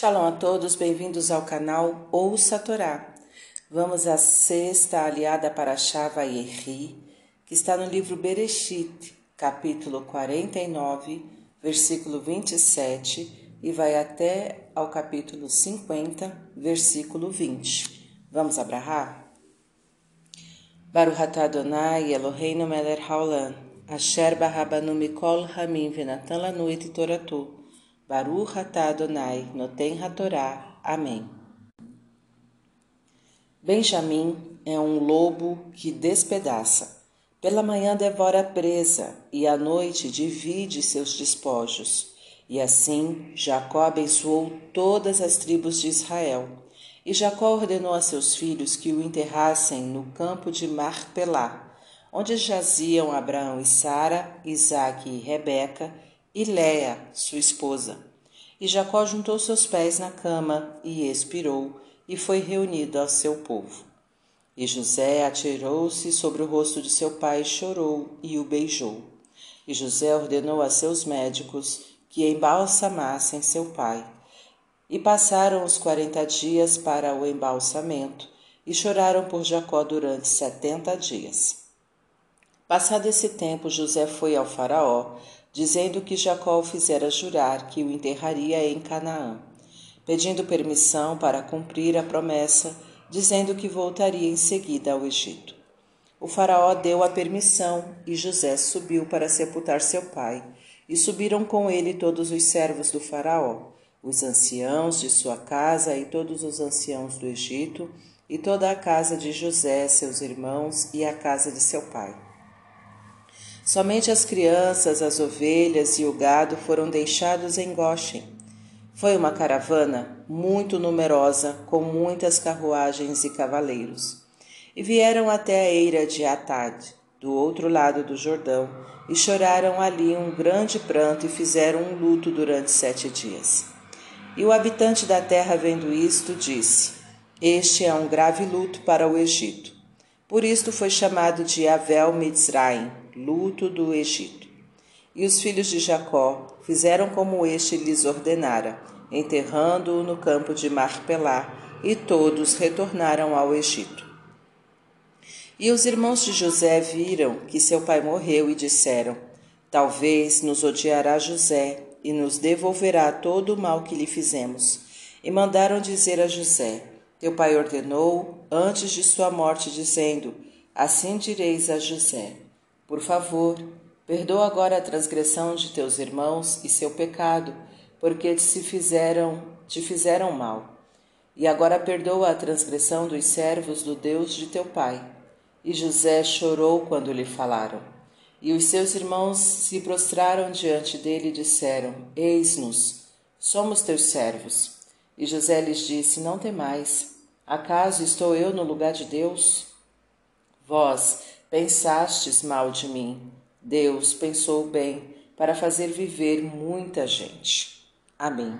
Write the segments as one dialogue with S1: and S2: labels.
S1: Shalom a todos, bem-vindos ao canal Ouça a Torá. Vamos à sexta aliada para Shava Yerri, que está no livro Bereshit, capítulo 49, versículo 27, e vai até ao capítulo 50, versículo 20. Vamos abrahar? Baruch atah Adonai Eloheinu melech haolam, asher barabanu mikol hamim venatan lanu et toratu. Baruch atah Adonai, noten hatorá. Amém. Benjamim é um lobo que despedaça. Pela manhã devora a presa e à noite divide seus despojos. E assim Jacó abençoou todas as tribos de Israel. E Jacó ordenou a seus filhos que o enterrassem no campo de Marpelá, onde jaziam Abraão e Sara, Isaque e Rebeca, e Léa, sua esposa. E Jacó juntou seus pés na cama e expirou, e foi reunido ao seu povo. E José atirou-se sobre o rosto de seu pai, chorou e o beijou. E José ordenou a seus médicos que embalsamassem seu pai. E passaram os quarenta dias para o embalsamento, e choraram por Jacó durante setenta dias. Passado esse tempo, José foi ao Faraó, dizendo que Jacó o fizera jurar que o enterraria em Canaã, pedindo permissão para cumprir a promessa, dizendo que voltaria em seguida ao Egito. O Faraó deu a permissão e José subiu para sepultar seu pai, e subiram com ele todos os servos do Faraó, os anciãos de sua casa e todos os anciãos do Egito, e toda a casa de José, seus irmãos, e a casa de seu pai. Somente as crianças, as ovelhas e o gado foram deixados em Goshen. Foi uma caravana muito numerosa, com muitas carruagens e cavaleiros. E vieram até a eira de Atad, do outro lado do Jordão, e choraram ali um grande pranto e fizeram um luto durante sete dias. E o habitante da terra, vendo isto, disse: Este é um grave luto para o Egito. Por isto foi chamado de Avel Mitzraim, luto do Egito. E os filhos de Jacó fizeram como este lhes ordenara, enterrando-o no campo de Marpelá, e todos retornaram ao Egito. E os irmãos de José viram que seu pai morreu e disseram: Talvez nos odiará José e nos devolverá todo o mal que lhe fizemos. E mandaram dizer a José: Teu pai ordenou antes de sua morte, dizendo: Assim direis a José: por favor, perdoa agora a transgressão de teus irmãos e seu pecado, porque te se fizeram, te fizeram mal. E agora perdoa a transgressão dos servos do Deus de teu pai. E José chorou quando lhe falaram. E os seus irmãos se prostraram diante dele e disseram: Eis-nos, somos teus servos. E José lhes disse: Não temais. Acaso estou eu no lugar de Deus? Vós Pensastes mal de mim. Deus pensou bem para fazer viver muita gente. Amém.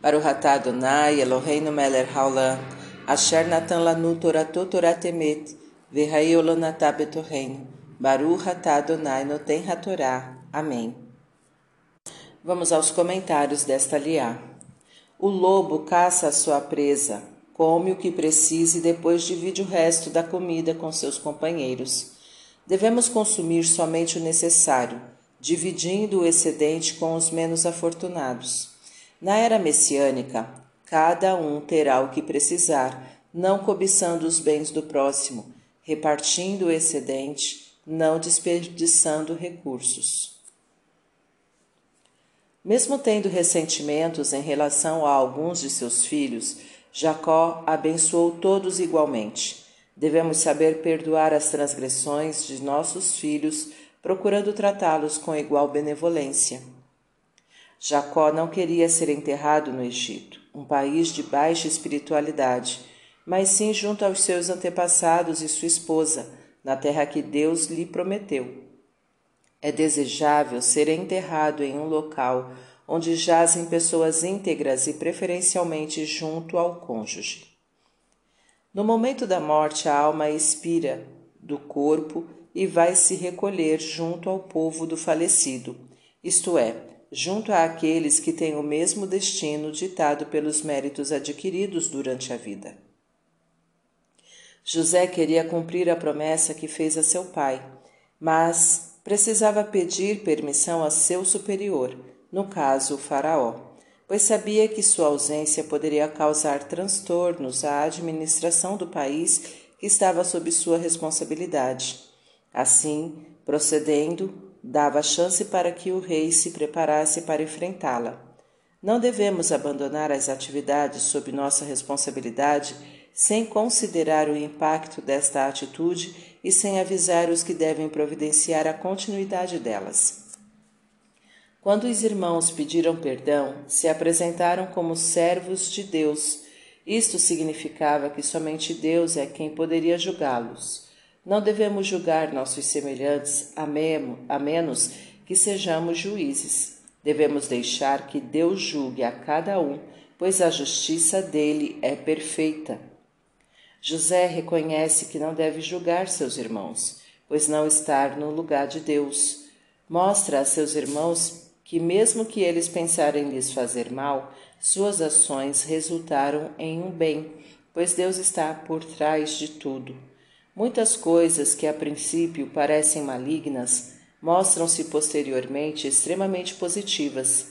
S1: Baruch atah Adonai Eloheinu melech haolam asher natan lanu torato toratemet v'hai olonatah betorreino Baruch atah Adonai noten hatorá. Amém. Vamos aos comentários desta liá. O lobo caça a sua presa, come o que precisa e depois divide o resto da comida com seus companheiros. Devemos consumir somente o necessário, dividindo o excedente com os menos afortunados. Na era messiânica, cada um terá o que precisar, não cobiçando os bens do próximo, repartindo o excedente, não desperdiçando recursos. Mesmo tendo ressentimentos em relação a alguns de seus filhos, Jacó abençoou todos igualmente. Devemos saber perdoar as transgressões de nossos filhos, procurando tratá-los com igual benevolência. Jacó não queria ser enterrado no Egito, um país de baixa espiritualidade, mas sim junto aos seus antepassados e sua esposa, na terra que Deus lhe prometeu. É desejável ser enterrado em um local onde jazem pessoas íntegras e preferencialmente junto ao cônjuge. No momento da morte, a alma expira do corpo e vai se recolher junto ao povo do falecido, isto é, junto àqueles que têm o mesmo destino ditado pelos méritos adquiridos durante a vida. José queria cumprir a promessa que fez a seu pai, mas precisava pedir permissão a seu superior, no caso o Faraó, pois sabia que sua ausência poderia causar transtornos à administração do país que estava sob sua responsabilidade. Assim, procedendo, dava chance para que o rei se preparasse para enfrentá-la. Não devemos abandonar as atividades sob nossa responsabilidade sem considerar o impacto desta atitude e sem avisar os que devem providenciar a continuidade delas. Quando os irmãos pediram perdão, se apresentaram como servos de Deus. Isto significava que somente Deus é quem poderia julgá-los. Não devemos julgar nossos semelhantes, a, menos que sejamos juízes. Devemos deixar que Deus julgue a cada um, pois a justiça dele é perfeita. José reconhece que não deve julgar seus irmãos, pois não está no lugar de Deus. Mostra a seus irmãos que, mesmo que eles pensarem lhes fazer mal, suas ações resultaram em um bem, pois Deus está por trás de tudo. Muitas coisas que a princípio parecem malignas mostram-se posteriormente extremamente positivas.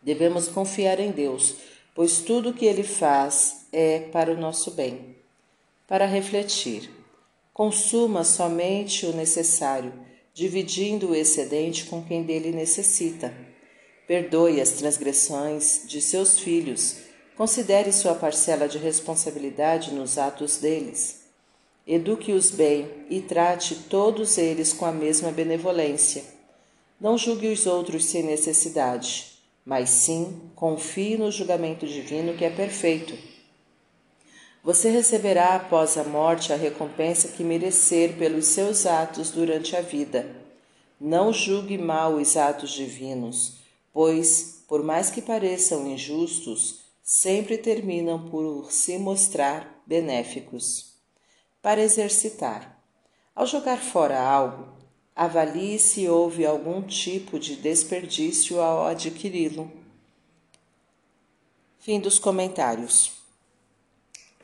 S1: Devemos confiar em Deus, pois tudo o que Ele faz é para o nosso bem. Para refletir, consuma somente o necessário, dividindo o excedente com quem dele necessita. Perdoe as transgressões de seus filhos, considere sua parcela de responsabilidade nos atos deles Eduque-os bem e trate todos eles com a mesma benevolência. Não julgue os outros sem necessidade, mas sim confie no julgamento divino que é perfeito. Você receberá após a morte a recompensa que merecer pelos seus atos durante a vida. Não julgue mal os atos divinos, pois, por mais que pareçam injustos, sempre terminam por se mostrar benéficos para exercitar. Ao jogar fora algo, avalie se houve algum tipo de desperdício ao adquiri-lo. Fim dos comentários.